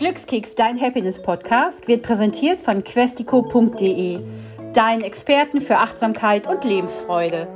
Glückskeks, dein Happiness-Podcast, wird präsentiert von questico.de, deinen Experten für Achtsamkeit und Lebensfreude.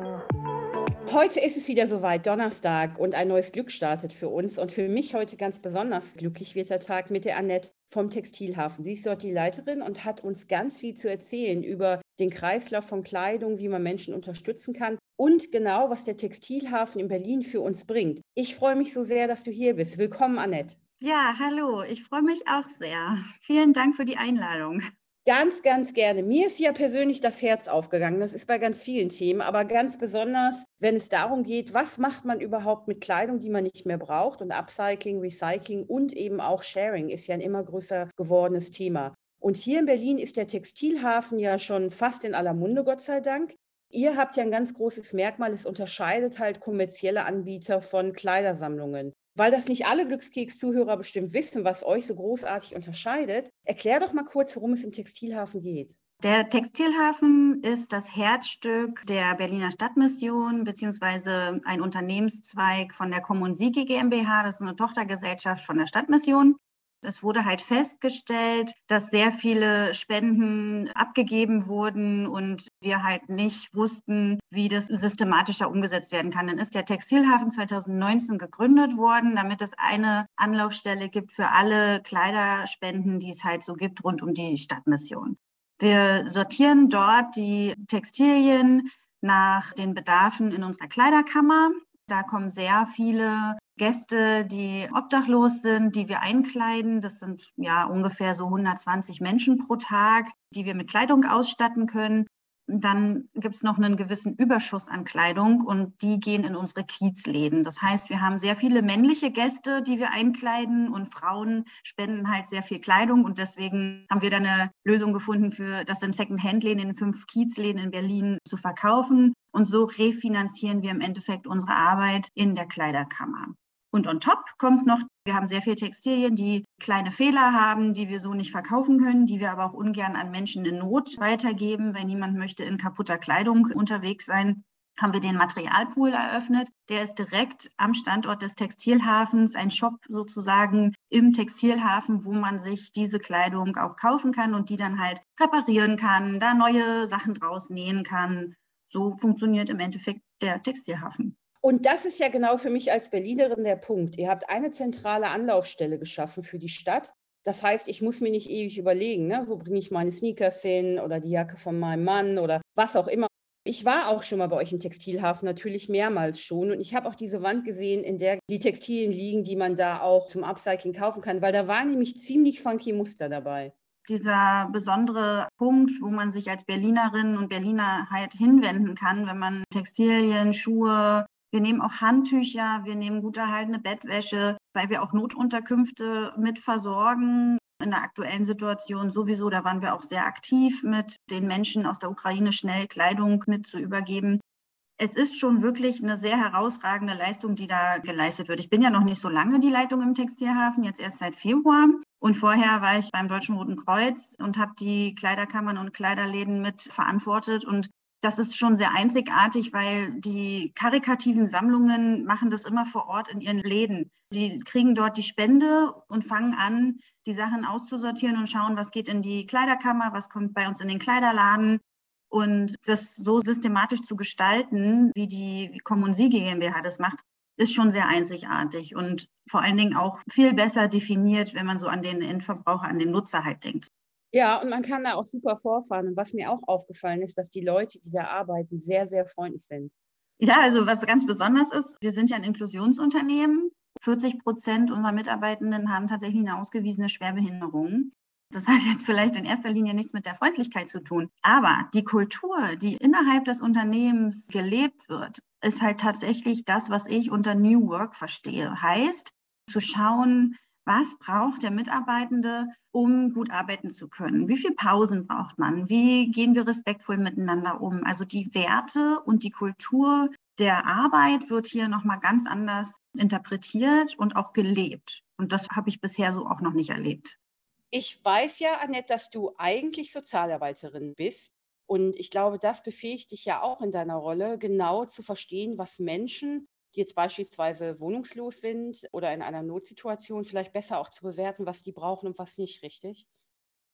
Heute ist es wieder soweit, Donnerstag, und ein neues Glück startet für uns. Und für mich heute ganz besonders glücklich wird der Tag mit der Annette vom Textilhafen. Sie ist dort die Leiterin und hat uns ganz viel zu erzählen über den Kreislauf von Kleidung, wie man Menschen unterstützen kann und genau, was der Textilhafen in Berlin für uns bringt. Ich freue mich so sehr, dass du hier bist. Willkommen, Annette. Ja, hallo, ich freue mich auch sehr. Vielen Dank für die Einladung. Ganz, ganz gerne. Mir ist ja persönlich das Herz aufgegangen. Das ist bei ganz vielen Themen, aber ganz besonders, wenn es darum geht, was macht man überhaupt mit Kleidung, die man nicht mehr braucht. Und Upcycling, Recycling und eben auch Sharing ist ja ein immer größer gewordenes Thema. Und hier in Berlin ist der Textilhafen ja schon fast in aller Munde, Gott sei Dank. Ihr habt ja ein ganz großes Merkmal, es unterscheidet halt kommerzielle Anbieter von Kleidersammlungen. Weil das nicht alle Glückskeks-Zuhörer bestimmt wissen, was euch so großartig unterscheidet, erklär doch mal kurz, worum es im Textilhafen geht. Der Textilhafen ist das Herzstück der Berliner Stadtmission beziehungsweise ein Unternehmenszweig von der Kommunsigi GmbH. Das ist eine Tochtergesellschaft von der Stadtmission. Es wurde halt festgestellt, dass sehr viele Spenden abgegeben wurden und wir halt nicht wussten, wie das systematischer umgesetzt werden kann. Dann ist der Textilhafen 2019 gegründet worden, damit es eine Anlaufstelle gibt für alle Kleiderspenden, die es halt so gibt rund um die Stadtmission. Wir sortieren dort die Textilien nach den Bedarfen in unserer Kleiderkammer. Da kommen sehr viele Gäste, die obdachlos sind, die wir einkleiden. Das sind ja ungefähr so 120 Menschen pro Tag, die wir mit Kleidung ausstatten können. Dann gibt es noch einen gewissen Überschuss an Kleidung und die gehen in unsere Kiezläden. Das heißt, wir haben sehr viele männliche Gäste, die wir einkleiden und Frauen spenden halt sehr viel Kleidung und deswegen haben wir dann eine Lösung gefunden, für das in Second-Hand-Läden in fünf Kiezläden in Berlin zu verkaufen. Und so refinanzieren wir im Endeffekt unsere Arbeit in der Kleiderkammer. Und on top kommt noch, wir haben sehr viele Textilien, die kleine Fehler haben, die wir so nicht verkaufen können, die wir aber auch ungern an Menschen in Not weitergeben, weil niemand möchte in kaputter Kleidung unterwegs sein haben wir den Materialpool eröffnet. Der ist direkt am Standort des Textilhafens, ein Shop sozusagen im Textilhafen, wo man sich diese Kleidung auch kaufen kann und die dann halt reparieren kann, da neue Sachen draus nähen kann. So funktioniert im Endeffekt der Textilhafen. Und das ist ja genau für mich als Berlinerin der Punkt. Ihr habt eine zentrale Anlaufstelle geschaffen für die Stadt. Das heißt, ich muss mir nicht ewig überlegen, ne, wo bringe ich meine Sneakers hin oder die Jacke von meinem Mann oder was auch immer. Ich war auch schon mal bei euch im Textilhafen, natürlich mehrmals schon. Und ich habe auch diese Wand gesehen, in der die Textilien liegen, die man da auch zum Upcycling kaufen kann, weil da waren nämlich ziemlich funky Muster dabei dieser besondere Punkt, wo man sich als Berlinerin und Berliner halt hinwenden kann, wenn man Textilien, Schuhe, wir nehmen auch Handtücher, wir nehmen gut erhaltene Bettwäsche, weil wir auch Notunterkünfte mit versorgen. In der aktuellen Situation sowieso, da waren wir auch sehr aktiv mit den Menschen aus der Ukraine schnell Kleidung mit zu übergeben. Es ist schon wirklich eine sehr herausragende Leistung, die da geleistet wird. Ich bin ja noch nicht so lange die Leitung im Textilhafen, jetzt erst seit Februar. Und vorher war ich beim Deutschen Roten Kreuz und habe die Kleiderkammern und Kleiderläden mit verantwortet. Und das ist schon sehr einzigartig, weil die karikativen Sammlungen machen das immer vor Ort in ihren Läden. Die kriegen dort die Spende und fangen an, die Sachen auszusortieren und schauen, was geht in die Kleiderkammer, was kommt bei uns in den Kleiderladen. Und das so systematisch zu gestalten, wie die Kommunsie GmbH das macht, ist schon sehr einzigartig und vor allen Dingen auch viel besser definiert, wenn man so an den Endverbraucher, an den Nutzer halt denkt. Ja, und man kann da auch super vorfahren. Und was mir auch aufgefallen ist, dass die Leute, die da arbeiten, sehr, sehr freundlich sind. Ja, also was ganz besonders ist, wir sind ja ein Inklusionsunternehmen. 40 Prozent unserer Mitarbeitenden haben tatsächlich eine ausgewiesene Schwerbehinderung. Das hat jetzt vielleicht in erster Linie nichts mit der Freundlichkeit zu tun. Aber die Kultur, die innerhalb des Unternehmens gelebt wird, ist halt tatsächlich das, was ich unter New Work verstehe. Heißt, zu schauen, was braucht der Mitarbeitende, um gut arbeiten zu können? Wie viele Pausen braucht man? Wie gehen wir respektvoll miteinander um? Also die Werte und die Kultur der Arbeit wird hier nochmal ganz anders interpretiert und auch gelebt. Und das habe ich bisher so auch noch nicht erlebt. Ich weiß ja, Annette, dass du eigentlich Sozialarbeiterin bist. Und ich glaube, das befähigt dich ja auch in deiner Rolle, genau zu verstehen, was Menschen die jetzt beispielsweise wohnungslos sind oder in einer Notsituation, vielleicht besser auch zu bewerten, was die brauchen und was nicht, richtig?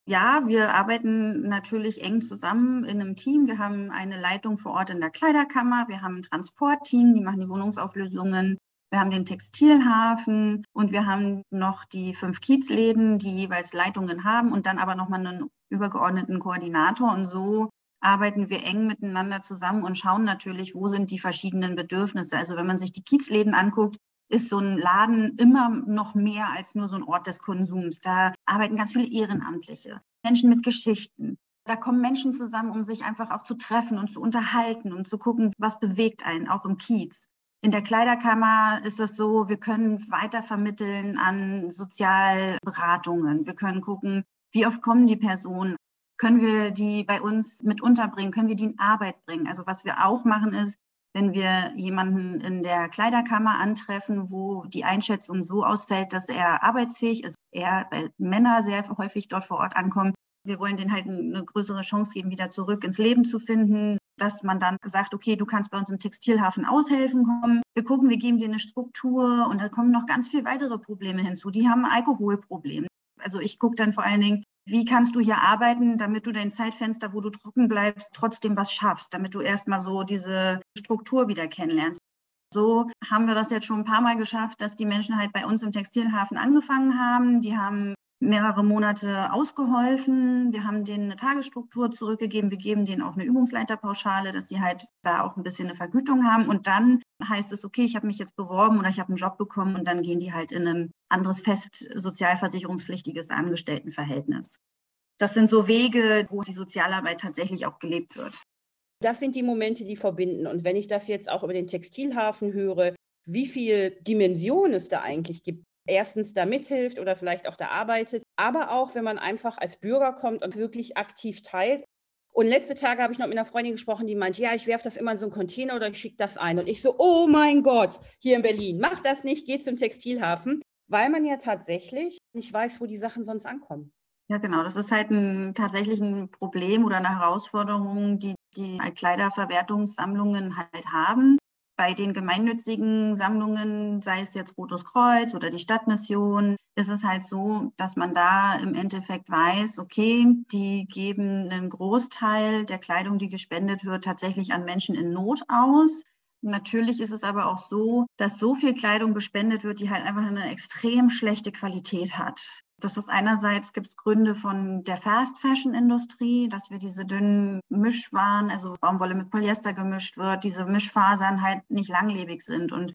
Ja, wir arbeiten natürlich eng zusammen in einem Team. Wir haben eine Leitung vor Ort in der Kleiderkammer, wir haben ein Transportteam, die machen die Wohnungsauflösungen. Wir haben den Textilhafen und wir haben noch die fünf Kiezläden, die jeweils Leitungen haben und dann aber nochmal einen übergeordneten Koordinator. Und so arbeiten wir eng miteinander zusammen und schauen natürlich, wo sind die verschiedenen Bedürfnisse. Also wenn man sich die Kiezläden anguckt, ist so ein Laden immer noch mehr als nur so ein Ort des Konsums. Da arbeiten ganz viele Ehrenamtliche, Menschen mit Geschichten. Da kommen Menschen zusammen, um sich einfach auch zu treffen und zu unterhalten und zu gucken, was bewegt einen, auch im Kiez. In der Kleiderkammer ist es so, wir können weiter vermitteln an Sozialberatungen. Wir können gucken, wie oft kommen die Personen können wir die bei uns mit unterbringen? Können wir die in Arbeit bringen? Also was wir auch machen ist, wenn wir jemanden in der Kleiderkammer antreffen, wo die Einschätzung so ausfällt, dass er arbeitsfähig ist, er, weil Männer sehr häufig dort vor Ort ankommen, wir wollen denen halt eine größere Chance geben, wieder zurück ins Leben zu finden, dass man dann sagt, okay, du kannst bei uns im Textilhafen aushelfen kommen. Wir gucken, wir geben dir eine Struktur und da kommen noch ganz viele weitere Probleme hinzu. Die haben ein Alkoholproblem. Also ich gucke dann vor allen Dingen, wie kannst du hier arbeiten, damit du dein Zeitfenster, wo du trocken bleibst, trotzdem was schaffst, damit du erstmal so diese Struktur wieder kennenlernst. So haben wir das jetzt schon ein paar Mal geschafft, dass die Menschen halt bei uns im Textilhafen angefangen haben. Die haben mehrere Monate ausgeholfen. Wir haben denen eine Tagesstruktur zurückgegeben. Wir geben denen auch eine Übungsleiterpauschale, dass sie halt da auch ein bisschen eine Vergütung haben. Und dann heißt es, okay, ich habe mich jetzt beworben oder ich habe einen Job bekommen und dann gehen die halt in ein anderes fest sozialversicherungspflichtiges Angestelltenverhältnis. Das sind so Wege, wo die Sozialarbeit tatsächlich auch gelebt wird. Das sind die Momente, die verbinden. Und wenn ich das jetzt auch über den Textilhafen höre, wie viel Dimension es da eigentlich gibt, erstens da mithilft oder vielleicht auch da arbeitet, aber auch, wenn man einfach als Bürger kommt und wirklich aktiv teilt. Und letzte Tage habe ich noch mit einer Freundin gesprochen, die meinte, ja, ich werfe das immer in so einen Container oder ich schicke das ein. Und ich so, oh mein Gott, hier in Berlin, mach das nicht, geh zum Textilhafen, weil man ja tatsächlich nicht weiß, wo die Sachen sonst ankommen. Ja, genau. Das ist halt ein, tatsächlich ein Problem oder eine Herausforderung, die die Kleiderverwertungssammlungen halt haben bei den gemeinnützigen Sammlungen, sei es jetzt Rotes Kreuz oder die Stadtmission, ist es halt so, dass man da im Endeffekt weiß, okay, die geben einen Großteil der Kleidung, die gespendet wird, tatsächlich an Menschen in Not aus. Natürlich ist es aber auch so, dass so viel Kleidung gespendet wird, die halt einfach eine extrem schlechte Qualität hat. Das ist einerseits gibt es Gründe von der Fast Fashion Industrie, dass wir diese dünnen Mischwaren, also Baumwolle mit Polyester gemischt wird, diese Mischfasern halt nicht langlebig sind und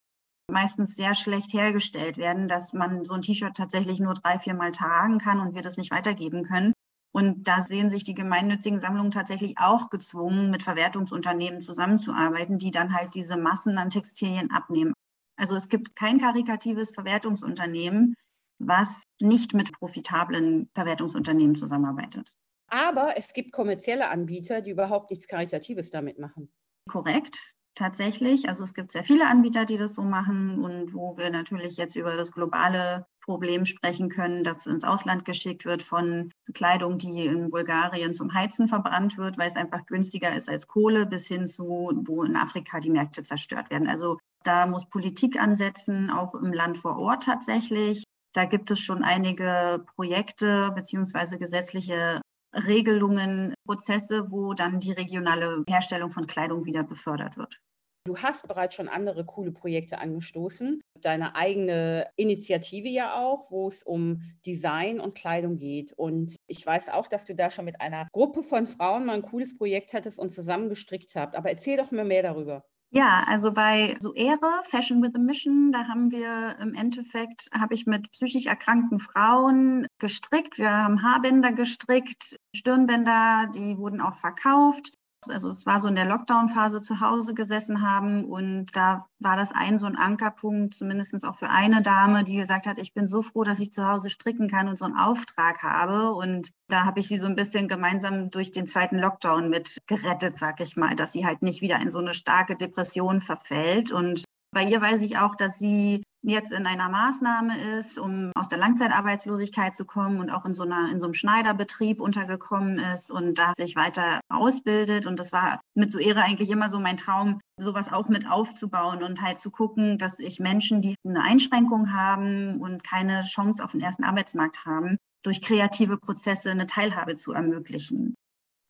meistens sehr schlecht hergestellt werden, dass man so ein T-Shirt tatsächlich nur drei, vier Mal tragen kann und wir das nicht weitergeben können. Und da sehen sich die gemeinnützigen Sammlungen tatsächlich auch gezwungen, mit Verwertungsunternehmen zusammenzuarbeiten, die dann halt diese Massen an Textilien abnehmen. Also es gibt kein karikatives Verwertungsunternehmen, was nicht mit profitablen Verwertungsunternehmen zusammenarbeitet. Aber es gibt kommerzielle Anbieter, die überhaupt nichts Karitatives damit machen. Korrekt, tatsächlich. Also es gibt sehr viele Anbieter, die das so machen und wo wir natürlich jetzt über das globale Problem sprechen können, dass ins Ausland geschickt wird von Kleidung, die in Bulgarien zum Heizen verbrannt wird, weil es einfach günstiger ist als Kohle, bis hin zu, wo in Afrika die Märkte zerstört werden. Also da muss Politik ansetzen, auch im Land vor Ort tatsächlich. Da gibt es schon einige Projekte beziehungsweise gesetzliche Regelungen, Prozesse, wo dann die regionale Herstellung von Kleidung wieder befördert wird. Du hast bereits schon andere coole Projekte angestoßen, deine eigene Initiative ja auch, wo es um Design und Kleidung geht. Und ich weiß auch, dass du da schon mit einer Gruppe von Frauen mal ein cooles Projekt hattest und zusammen gestrickt habt. Aber erzähl doch mir mehr darüber. Ja, also bei Suere, Fashion with a Mission, da haben wir im Endeffekt, habe ich mit psychisch erkrankten Frauen gestrickt. Wir haben Haarbänder gestrickt, Stirnbänder, die wurden auch verkauft. Also es war so in der Lockdown-Phase zu Hause gesessen haben und da war das ein so ein Ankerpunkt, zumindest auch für eine Dame, die gesagt hat, ich bin so froh, dass ich zu Hause stricken kann und so einen Auftrag habe. Und da habe ich sie so ein bisschen gemeinsam durch den zweiten Lockdown mit gerettet, sag ich mal, dass sie halt nicht wieder in so eine starke Depression verfällt. Und bei ihr weiß ich auch, dass sie jetzt in einer Maßnahme ist, um aus der Langzeitarbeitslosigkeit zu kommen und auch in so, einer, in so einem Schneiderbetrieb untergekommen ist und da sich weiter ausbildet. Und das war mit so Ehre eigentlich immer so mein Traum, sowas auch mit aufzubauen und halt zu gucken, dass ich Menschen, die eine Einschränkung haben und keine Chance auf den ersten Arbeitsmarkt haben, durch kreative Prozesse eine Teilhabe zu ermöglichen.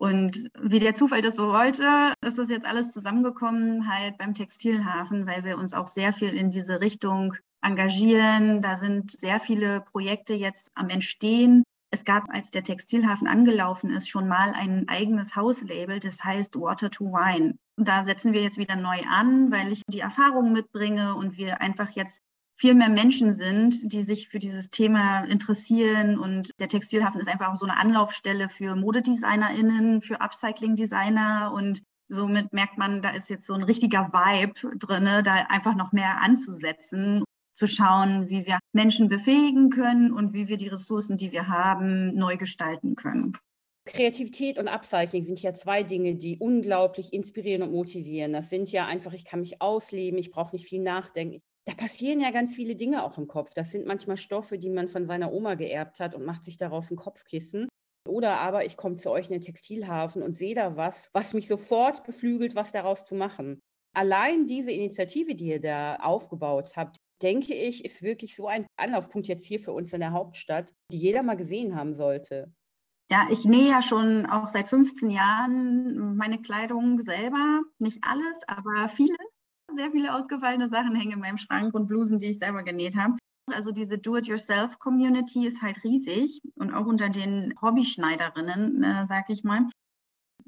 Und wie der Zufall das so wollte, ist das jetzt alles zusammengekommen halt beim Textilhafen, weil wir uns auch sehr viel in diese Richtung engagieren. Da sind sehr viele Projekte jetzt am Entstehen. Es gab, als der Textilhafen angelaufen ist, schon mal ein eigenes Hauslabel, das heißt Water to Wine. Und da setzen wir jetzt wieder neu an, weil ich die Erfahrung mitbringe und wir einfach jetzt viel mehr Menschen sind, die sich für dieses Thema interessieren. Und der Textilhafen ist einfach auch so eine Anlaufstelle für ModedesignerInnen, für Upcycling-Designer. Und somit merkt man, da ist jetzt so ein richtiger Vibe drin, da einfach noch mehr anzusetzen, zu schauen, wie wir Menschen befähigen können und wie wir die Ressourcen, die wir haben, neu gestalten können. Kreativität und Upcycling sind ja zwei Dinge, die unglaublich inspirieren und motivieren. Das sind ja einfach, ich kann mich ausleben, ich brauche nicht viel nachdenken, da passieren ja ganz viele Dinge auch im Kopf. Das sind manchmal Stoffe, die man von seiner Oma geerbt hat und macht sich daraus ein Kopfkissen. Oder aber ich komme zu euch in den Textilhafen und sehe da was, was mich sofort beflügelt, was daraus zu machen. Allein diese Initiative, die ihr da aufgebaut habt, denke ich, ist wirklich so ein Anlaufpunkt jetzt hier für uns in der Hauptstadt, die jeder mal gesehen haben sollte. Ja, ich nähe ja schon auch seit 15 Jahren meine Kleidung selber. Nicht alles, aber vieles sehr viele ausgefallene Sachen hängen in meinem Schrank und Blusen, die ich selber genäht habe. Also diese Do-it-yourself-Community ist halt riesig und auch unter den Hobbyschneiderinnen, äh, sag ich mal.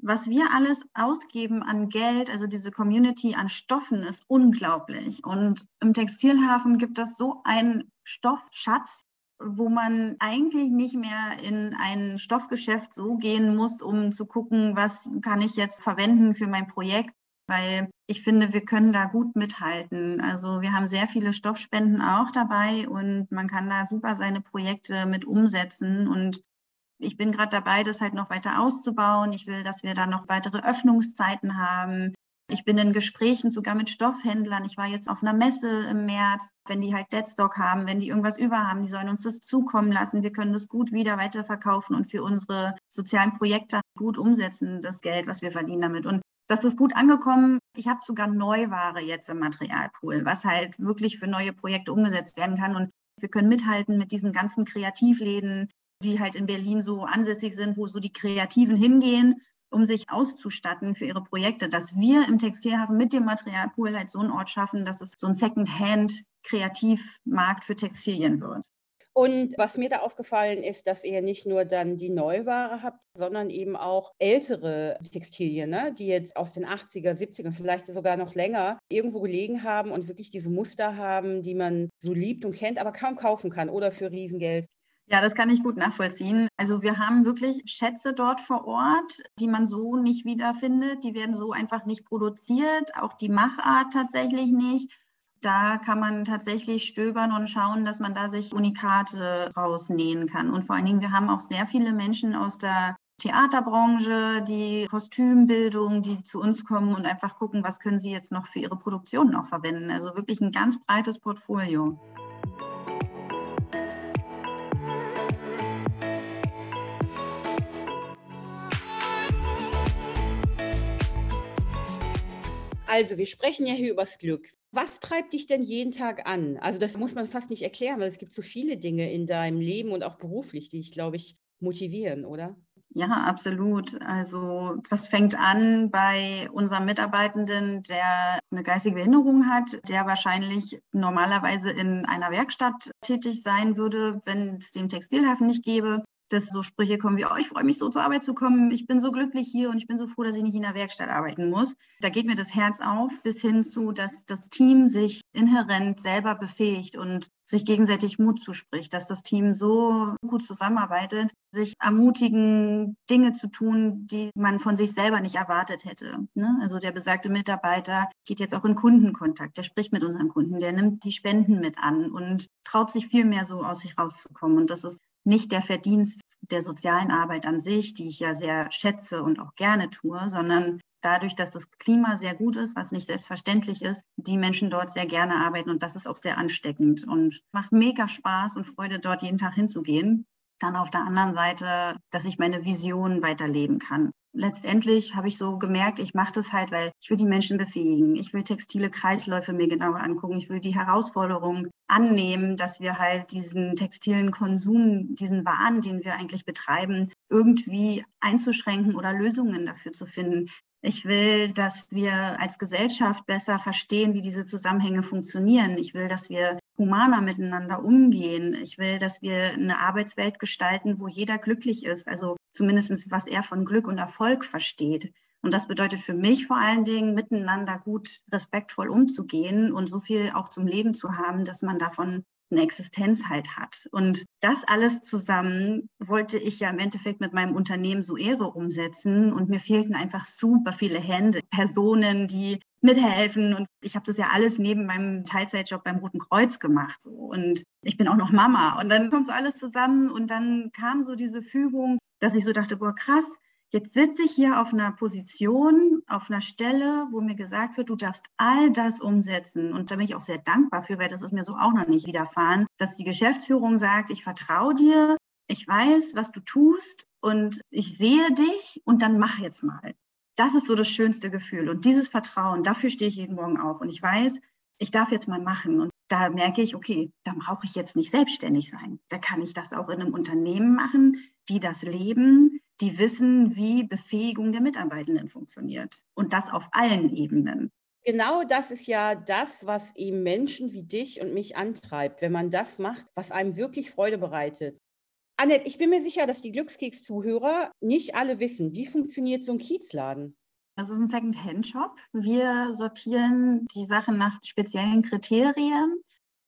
Was wir alles ausgeben an Geld, also diese Community an Stoffen, ist unglaublich. Und im Textilhafen gibt es so einen Stoffschatz, wo man eigentlich nicht mehr in ein Stoffgeschäft so gehen muss, um zu gucken, was kann ich jetzt verwenden für mein Projekt, weil ich finde, wir können da gut mithalten. Also wir haben sehr viele Stoffspenden auch dabei und man kann da super seine Projekte mit umsetzen. Und ich bin gerade dabei, das halt noch weiter auszubauen. Ich will, dass wir da noch weitere Öffnungszeiten haben. Ich bin in Gesprächen sogar mit Stoffhändlern. Ich war jetzt auf einer Messe im März. Wenn die halt Deadstock haben, wenn die irgendwas über haben, die sollen uns das zukommen lassen. Wir können das gut wieder weiterverkaufen und für unsere sozialen Projekte gut umsetzen, das Geld, was wir verdienen damit. Und das ist gut angekommen. Ich habe sogar Neuware jetzt im Materialpool, was halt wirklich für neue Projekte umgesetzt werden kann. Und wir können mithalten mit diesen ganzen Kreativläden, die halt in Berlin so ansässig sind, wo so die Kreativen hingehen, um sich auszustatten für ihre Projekte, dass wir im Textilhafen mit dem Materialpool halt so einen Ort schaffen, dass es so ein Second-Hand-Kreativmarkt für Textilien wird. Und was mir da aufgefallen ist, dass ihr nicht nur dann die Neuware habt, sondern eben auch ältere Textilien, ne? die jetzt aus den 80er, 70er, vielleicht sogar noch länger irgendwo gelegen haben und wirklich diese Muster haben, die man so liebt und kennt, aber kaum kaufen kann oder für Riesengeld. Ja, das kann ich gut nachvollziehen. Also wir haben wirklich Schätze dort vor Ort, die man so nicht wiederfindet. Die werden so einfach nicht produziert, auch die Machart tatsächlich nicht da kann man tatsächlich stöbern und schauen, dass man da sich Unikate rausnähen kann. Und vor allen Dingen, wir haben auch sehr viele Menschen aus der Theaterbranche, die Kostümbildung, die zu uns kommen und einfach gucken, was können sie jetzt noch für ihre Produktion noch verwenden. Also wirklich ein ganz breites Portfolio. Also, wir sprechen ja hier übers Glück. Was treibt dich denn jeden Tag an? Also, das muss man fast nicht erklären, weil es gibt so viele Dinge in deinem Leben und auch beruflich, die dich, glaube ich, motivieren, oder? Ja, absolut. Also das fängt an bei unserem Mitarbeitenden, der eine geistige Behinderung hat, der wahrscheinlich normalerweise in einer Werkstatt tätig sein würde, wenn es den Textilhafen nicht gäbe dass so Sprüche kommen wie, oh, ich freue mich so zur Arbeit zu kommen, ich bin so glücklich hier und ich bin so froh, dass ich nicht in der Werkstatt arbeiten muss. Da geht mir das Herz auf, bis hin zu, dass das Team sich inhärent selber befähigt und sich gegenseitig Mut zuspricht, dass das Team so gut zusammenarbeitet, sich ermutigen, Dinge zu tun, die man von sich selber nicht erwartet hätte. Ne? Also der besagte Mitarbeiter geht jetzt auch in Kundenkontakt, der spricht mit unseren Kunden, der nimmt die Spenden mit an und traut sich viel mehr so aus sich rauszukommen. Und das ist nicht der Verdienst der sozialen Arbeit an sich, die ich ja sehr schätze und auch gerne tue, sondern dadurch, dass das Klima sehr gut ist, was nicht selbstverständlich ist, die Menschen dort sehr gerne arbeiten und das ist auch sehr ansteckend und macht mega Spaß und Freude, dort jeden Tag hinzugehen. Dann auf der anderen Seite, dass ich meine Vision weiterleben kann letztendlich habe ich so gemerkt, ich mache das halt, weil ich will die Menschen befähigen. Ich will textile Kreisläufe mir genauer angucken. Ich will die Herausforderung annehmen, dass wir halt diesen textilen Konsum, diesen Wahn, den wir eigentlich betreiben, irgendwie einzuschränken oder Lösungen dafür zu finden. Ich will, dass wir als Gesellschaft besser verstehen, wie diese Zusammenhänge funktionieren. Ich will, dass wir humaner miteinander umgehen. Ich will, dass wir eine Arbeitswelt gestalten, wo jeder glücklich ist. Also zumindest was er von Glück und Erfolg versteht. Und das bedeutet für mich vor allen Dingen, miteinander gut respektvoll umzugehen und so viel auch zum Leben zu haben, dass man davon eine Existenz halt hat. Und das alles zusammen wollte ich ja im Endeffekt mit meinem Unternehmen so Ehre umsetzen. Und mir fehlten einfach super viele Hände, Personen, die mithelfen. Und ich habe das ja alles neben meinem Teilzeitjob beim Roten Kreuz gemacht. So. Und ich bin auch noch Mama. Und dann kommt so alles zusammen und dann kam so diese Fügung, dass ich so dachte, boah, krass, Jetzt sitze ich hier auf einer Position, auf einer Stelle, wo mir gesagt wird, du darfst all das umsetzen. Und da bin ich auch sehr dankbar für, weil das ist mir so auch noch nicht widerfahren, dass die Geschäftsführung sagt, ich vertraue dir, ich weiß, was du tust und ich sehe dich und dann mach jetzt mal. Das ist so das schönste Gefühl. Und dieses Vertrauen, dafür stehe ich jeden Morgen auf. Und ich weiß, ich darf jetzt mal machen. Und da merke ich, okay, da brauche ich jetzt nicht selbstständig sein. Da kann ich das auch in einem Unternehmen machen, die das leben, die wissen, wie Befähigung der Mitarbeitenden funktioniert. Und das auf allen Ebenen. Genau das ist ja das, was eben Menschen wie dich und mich antreibt, wenn man das macht, was einem wirklich Freude bereitet. Annette, ich bin mir sicher, dass die Glückskeks-Zuhörer nicht alle wissen, wie funktioniert so ein Kiezladen? Das ist ein Second-Hand-Shop. Wir sortieren die Sachen nach speziellen Kriterien.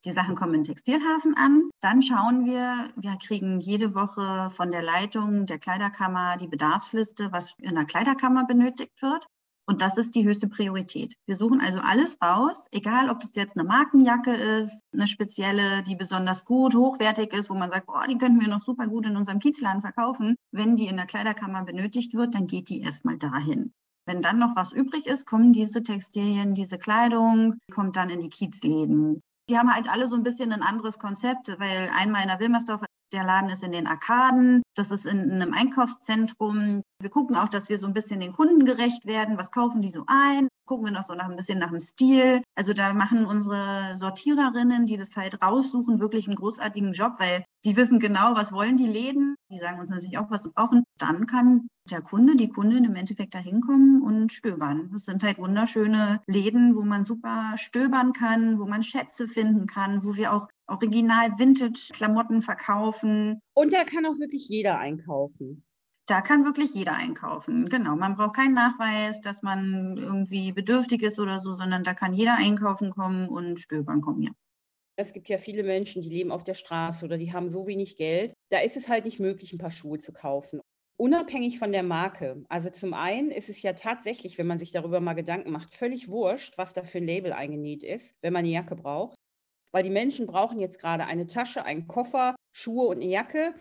Die Sachen kommen in Textilhafen an. Dann schauen wir, wir kriegen jede Woche von der Leitung der Kleiderkammer die Bedarfsliste, was in der Kleiderkammer benötigt wird. Und das ist die höchste Priorität. Wir suchen also alles raus, egal ob das jetzt eine Markenjacke ist, eine spezielle, die besonders gut, hochwertig ist, wo man sagt, boah, die könnten wir noch super gut in unserem Kiezladen verkaufen. Wenn die in der Kleiderkammer benötigt wird, dann geht die erstmal dahin. Wenn dann noch was übrig ist, kommen diese Textilien, diese Kleidung, kommt dann in die Kiezläden. Die haben halt alle so ein bisschen ein anderes Konzept, weil einmal in der Wilmersdorf, der Laden ist in den Arkaden, das ist in einem Einkaufszentrum. Wir gucken auch, dass wir so ein bisschen den Kunden gerecht werden. Was kaufen die so ein? Gucken wir noch so nach ein bisschen nach dem Stil. Also da machen unsere Sortiererinnen, die das halt raussuchen, wirklich einen großartigen Job, weil die wissen genau, was wollen die Läden. Die sagen uns natürlich auch, was sie brauchen. Dann kann der Kunde, die Kundin im Endeffekt da hinkommen und stöbern. Das sind halt wunderschöne Läden, wo man super stöbern kann, wo man Schätze finden kann, wo wir auch original Vintage-Klamotten verkaufen. Und da kann auch wirklich jeder einkaufen. Da kann wirklich jeder einkaufen. Genau. Man braucht keinen Nachweis, dass man irgendwie bedürftig ist oder so, sondern da kann jeder einkaufen kommen und stöbern kommen, ja. Es gibt ja viele Menschen, die leben auf der Straße oder die haben so wenig Geld. Da ist es halt nicht möglich, ein paar Schuhe zu kaufen. Unabhängig von der Marke. Also zum einen ist es ja tatsächlich, wenn man sich darüber mal Gedanken macht, völlig wurscht, was da für ein Label eingenäht ist, wenn man eine Jacke braucht. Weil die Menschen brauchen jetzt gerade eine Tasche, einen Koffer, Schuhe und eine Jacke.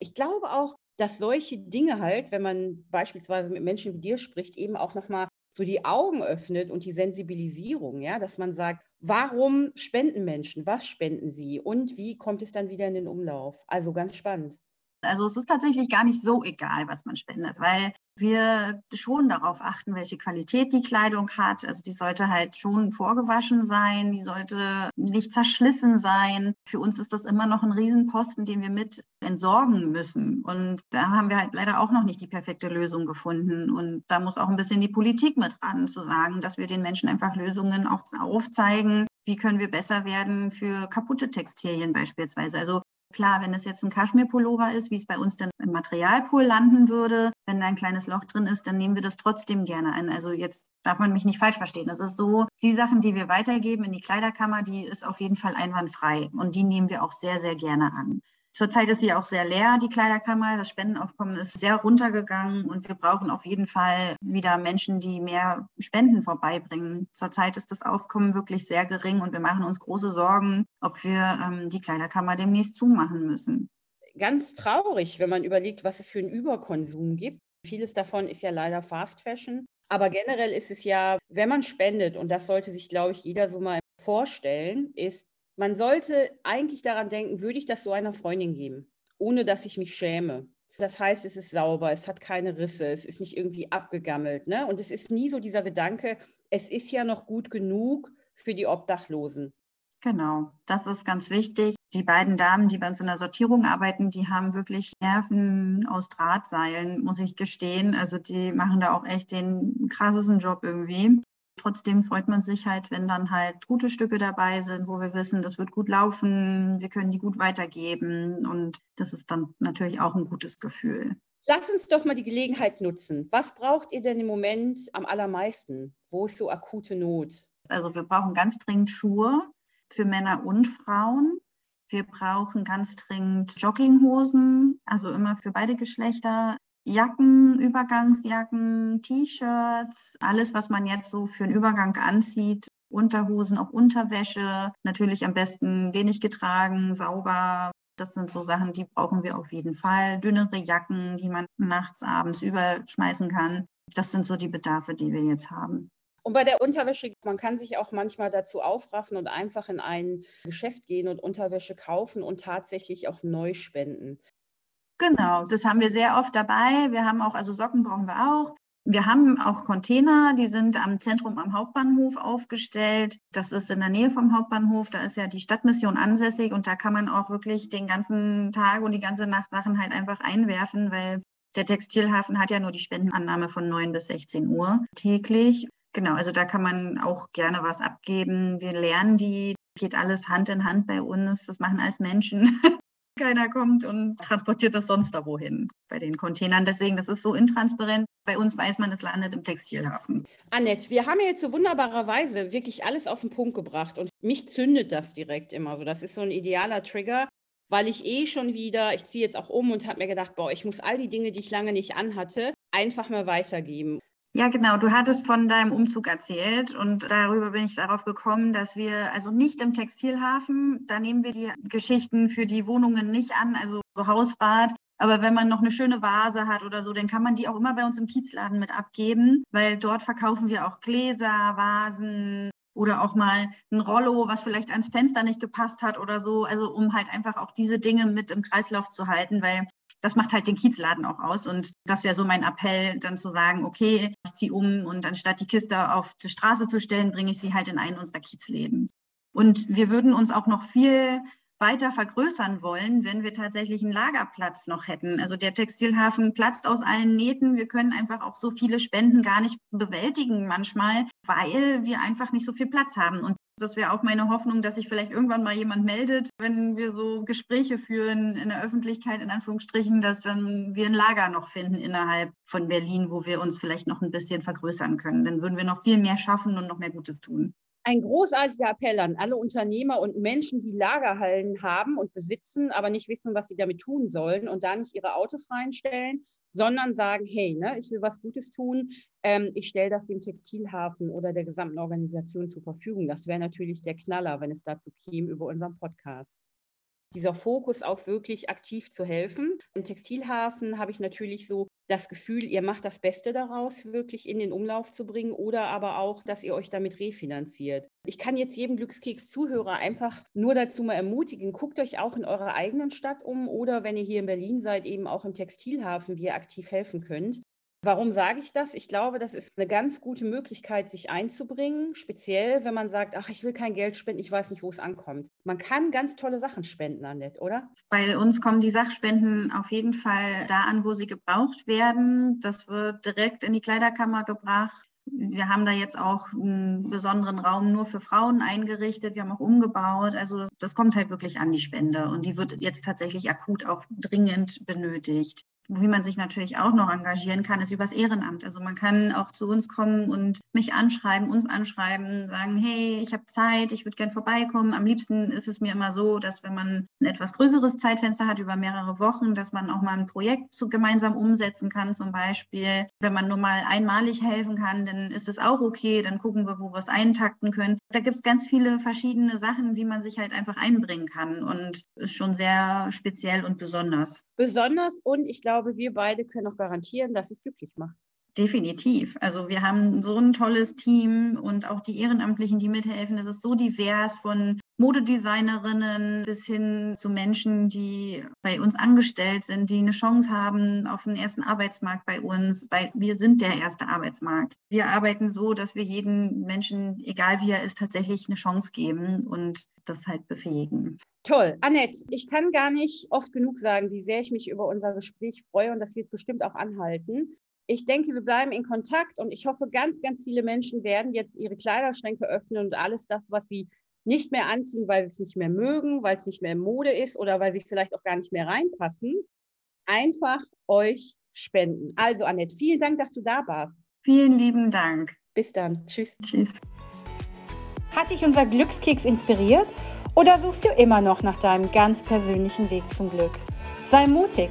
Ich glaube auch, dass solche Dinge halt, wenn man beispielsweise mit Menschen wie dir spricht, eben auch nochmal so die Augen öffnet und die Sensibilisierung, ja, dass man sagt, warum spenden Menschen, was spenden sie und wie kommt es dann wieder in den Umlauf? Also ganz spannend. Also es ist tatsächlich gar nicht so egal, was man spendet, weil wir schon darauf achten, welche Qualität die Kleidung hat. Also die sollte halt schon vorgewaschen sein, die sollte nicht zerschlissen sein. Für uns ist das immer noch ein Riesenposten, den wir mit entsorgen müssen. Und da haben wir halt leider auch noch nicht die perfekte Lösung gefunden. Und da muss auch ein bisschen die Politik mit ran, zu sagen, dass wir den Menschen einfach Lösungen auch aufzeigen, wie können wir besser werden für kaputte Textilien beispielsweise. Also Klar, wenn es jetzt ein Kaschmir-Pullover ist, wie es bei uns dann im Materialpool landen würde, wenn da ein kleines Loch drin ist, dann nehmen wir das trotzdem gerne ein. Also jetzt darf man mich nicht falsch verstehen. Das ist so, die Sachen, die wir weitergeben in die Kleiderkammer, die ist auf jeden Fall einwandfrei und die nehmen wir auch sehr, sehr gerne an. Zurzeit ist sie auch sehr leer, die Kleiderkammer. Das Spendenaufkommen ist sehr runtergegangen und wir brauchen auf jeden Fall wieder Menschen, die mehr Spenden vorbeibringen. Zurzeit ist das Aufkommen wirklich sehr gering und wir machen uns große Sorgen, ob wir ähm, die Kleiderkammer demnächst zumachen müssen. Ganz traurig, wenn man überlegt, was es für einen Überkonsum gibt. Vieles davon ist ja leider Fast Fashion. Aber generell ist es ja, wenn man spendet, und das sollte sich, glaube ich, jeder so mal vorstellen, ist, man sollte eigentlich daran denken, würde ich das so einer Freundin geben, ohne dass ich mich schäme. Das heißt, es ist sauber, es hat keine Risse, es ist nicht irgendwie abgegammelt. Ne? Und es ist nie so dieser Gedanke, es ist ja noch gut genug für die Obdachlosen. Genau, das ist ganz wichtig. Die beiden Damen, die bei uns in der Sortierung arbeiten, die haben wirklich Nerven aus Drahtseilen, muss ich gestehen. Also die machen da auch echt den krassesten Job irgendwie. Trotzdem freut man sich halt, wenn dann halt gute Stücke dabei sind, wo wir wissen, das wird gut laufen, wir können die gut weitergeben und das ist dann natürlich auch ein gutes Gefühl. Lass uns doch mal die Gelegenheit nutzen. Was braucht ihr denn im Moment am allermeisten? Wo ist so akute Not? Also wir brauchen ganz dringend Schuhe für Männer und Frauen. Wir brauchen ganz dringend Jogginghosen, also immer für beide Geschlechter. Jacken, Übergangsjacken, T-Shirts, alles, was man jetzt so für einen Übergang anzieht. Unterhosen, auch Unterwäsche, natürlich am besten wenig getragen, sauber. Das sind so Sachen, die brauchen wir auf jeden Fall. Dünnere Jacken, die man nachts, abends überschmeißen kann. Das sind so die Bedarfe, die wir jetzt haben. Und bei der Unterwäsche, man kann sich auch manchmal dazu aufraffen und einfach in ein Geschäft gehen und Unterwäsche kaufen und tatsächlich auch neu spenden. Genau, das haben wir sehr oft dabei. Wir haben auch, also Socken brauchen wir auch. Wir haben auch Container, die sind am Zentrum am Hauptbahnhof aufgestellt. Das ist in der Nähe vom Hauptbahnhof. Da ist ja die Stadtmission ansässig und da kann man auch wirklich den ganzen Tag und die ganze Nacht Sachen halt einfach einwerfen, weil der Textilhafen hat ja nur die Spendenannahme von 9 bis 16 Uhr täglich. Genau, also da kann man auch gerne was abgeben. Wir lernen die, geht alles Hand in Hand bei uns. Das machen alles Menschen. Keiner kommt und transportiert das sonst da wohin bei den Containern. Deswegen, das ist so intransparent. Bei uns weiß man, es landet im Textilhafen. Annette, wir haben jetzt so wunderbarerweise wirklich alles auf den Punkt gebracht und mich zündet das direkt immer so. Das ist so ein idealer Trigger, weil ich eh schon wieder, ich ziehe jetzt auch um und habe mir gedacht, boah, ich muss all die Dinge, die ich lange nicht anhatte, einfach mal weitergeben. Ja, genau. Du hattest von deinem Umzug erzählt und darüber bin ich darauf gekommen, dass wir also nicht im Textilhafen, da nehmen wir die Geschichten für die Wohnungen nicht an, also so Hausbad. Aber wenn man noch eine schöne Vase hat oder so, dann kann man die auch immer bei uns im Kiezladen mit abgeben, weil dort verkaufen wir auch Gläser, Vasen, oder auch mal ein Rollo, was vielleicht ans Fenster nicht gepasst hat oder so. Also um halt einfach auch diese Dinge mit im Kreislauf zu halten, weil das macht halt den Kiezladen auch aus. Und das wäre so mein Appell, dann zu sagen, okay, ich ziehe um und anstatt die Kiste auf die Straße zu stellen, bringe ich sie halt in einen unserer Kiezläden. Und wir würden uns auch noch viel weiter vergrößern wollen, wenn wir tatsächlich einen Lagerplatz noch hätten. Also der Textilhafen platzt aus allen Nähten. Wir können einfach auch so viele Spenden gar nicht bewältigen manchmal, weil wir einfach nicht so viel Platz haben. Und das wäre auch meine Hoffnung, dass sich vielleicht irgendwann mal jemand meldet, wenn wir so Gespräche führen in der Öffentlichkeit, in Anführungsstrichen, dass dann wir ein Lager noch finden innerhalb von Berlin, wo wir uns vielleicht noch ein bisschen vergrößern können. Dann würden wir noch viel mehr schaffen und noch mehr Gutes tun ein großartiger Appell an alle Unternehmer und Menschen, die Lagerhallen haben und besitzen, aber nicht wissen, was sie damit tun sollen und da nicht ihre Autos reinstellen, sondern sagen, hey, ne, ich will was Gutes tun, ähm, ich stelle das dem Textilhafen oder der gesamten Organisation zur Verfügung. Das wäre natürlich der Knaller, wenn es dazu käme über unseren Podcast dieser Fokus auf wirklich aktiv zu helfen. Im Textilhafen habe ich natürlich so das Gefühl, ihr macht das Beste daraus, wirklich in den Umlauf zu bringen oder aber auch, dass ihr euch damit refinanziert. Ich kann jetzt jedem Glückskeks-Zuhörer einfach nur dazu mal ermutigen, guckt euch auch in eurer eigenen Stadt um oder wenn ihr hier in Berlin seid, eben auch im Textilhafen, wie ihr aktiv helfen könnt. Warum sage ich das? Ich glaube, das ist eine ganz gute Möglichkeit, sich einzubringen, speziell wenn man sagt, ach, ich will kein Geld spenden, ich weiß nicht, wo es ankommt. Man kann ganz tolle Sachen spenden, Annette, oder? Bei uns kommen die Sachspenden auf jeden Fall da an, wo sie gebraucht werden. Das wird direkt in die Kleiderkammer gebracht. Wir haben da jetzt auch einen besonderen Raum nur für Frauen eingerichtet. Wir haben auch umgebaut. Also das, das kommt halt wirklich an die Spende und die wird jetzt tatsächlich akut auch dringend benötigt wie man sich natürlich auch noch engagieren kann, ist übers Ehrenamt. Also man kann auch zu uns kommen und mich anschreiben, uns anschreiben, sagen, hey, ich habe Zeit, ich würde gern vorbeikommen. Am liebsten ist es mir immer so, dass wenn man ein etwas größeres Zeitfenster hat über mehrere Wochen, dass man auch mal ein Projekt so gemeinsam umsetzen kann. Zum Beispiel, wenn man nur mal einmalig helfen kann, dann ist es auch okay. Dann gucken wir, wo wir es eintakten können. Da gibt es ganz viele verschiedene Sachen, wie man sich halt einfach einbringen kann und ist schon sehr speziell und besonders. Besonders und ich glaube, glaube, wir beide können auch garantieren, dass es glücklich macht. Definitiv. Also wir haben so ein tolles Team und auch die Ehrenamtlichen, die mithelfen. Es ist so divers von Modedesignerinnen bis hin zu Menschen, die bei uns angestellt sind, die eine Chance haben auf den ersten Arbeitsmarkt bei uns, weil wir sind der erste Arbeitsmarkt. Wir arbeiten so, dass wir jeden Menschen, egal wie er ist, tatsächlich eine Chance geben und das halt befähigen. Toll. Annette, ich kann gar nicht oft genug sagen, wie sehr ich mich über unser Gespräch freue und das wird bestimmt auch anhalten ich denke, wir bleiben in Kontakt und ich hoffe, ganz, ganz viele Menschen werden jetzt ihre Kleiderschränke öffnen und alles das, was sie nicht mehr anziehen, weil sie es nicht mehr mögen, weil es nicht mehr in Mode ist oder weil sie vielleicht auch gar nicht mehr reinpassen, einfach euch spenden. Also, Annette, vielen Dank, dass du da warst. Vielen lieben Dank. Bis dann. Tschüss. Tschüss. Hat dich unser Glückskeks inspiriert oder suchst du immer noch nach deinem ganz persönlichen Weg zum Glück? Sei mutig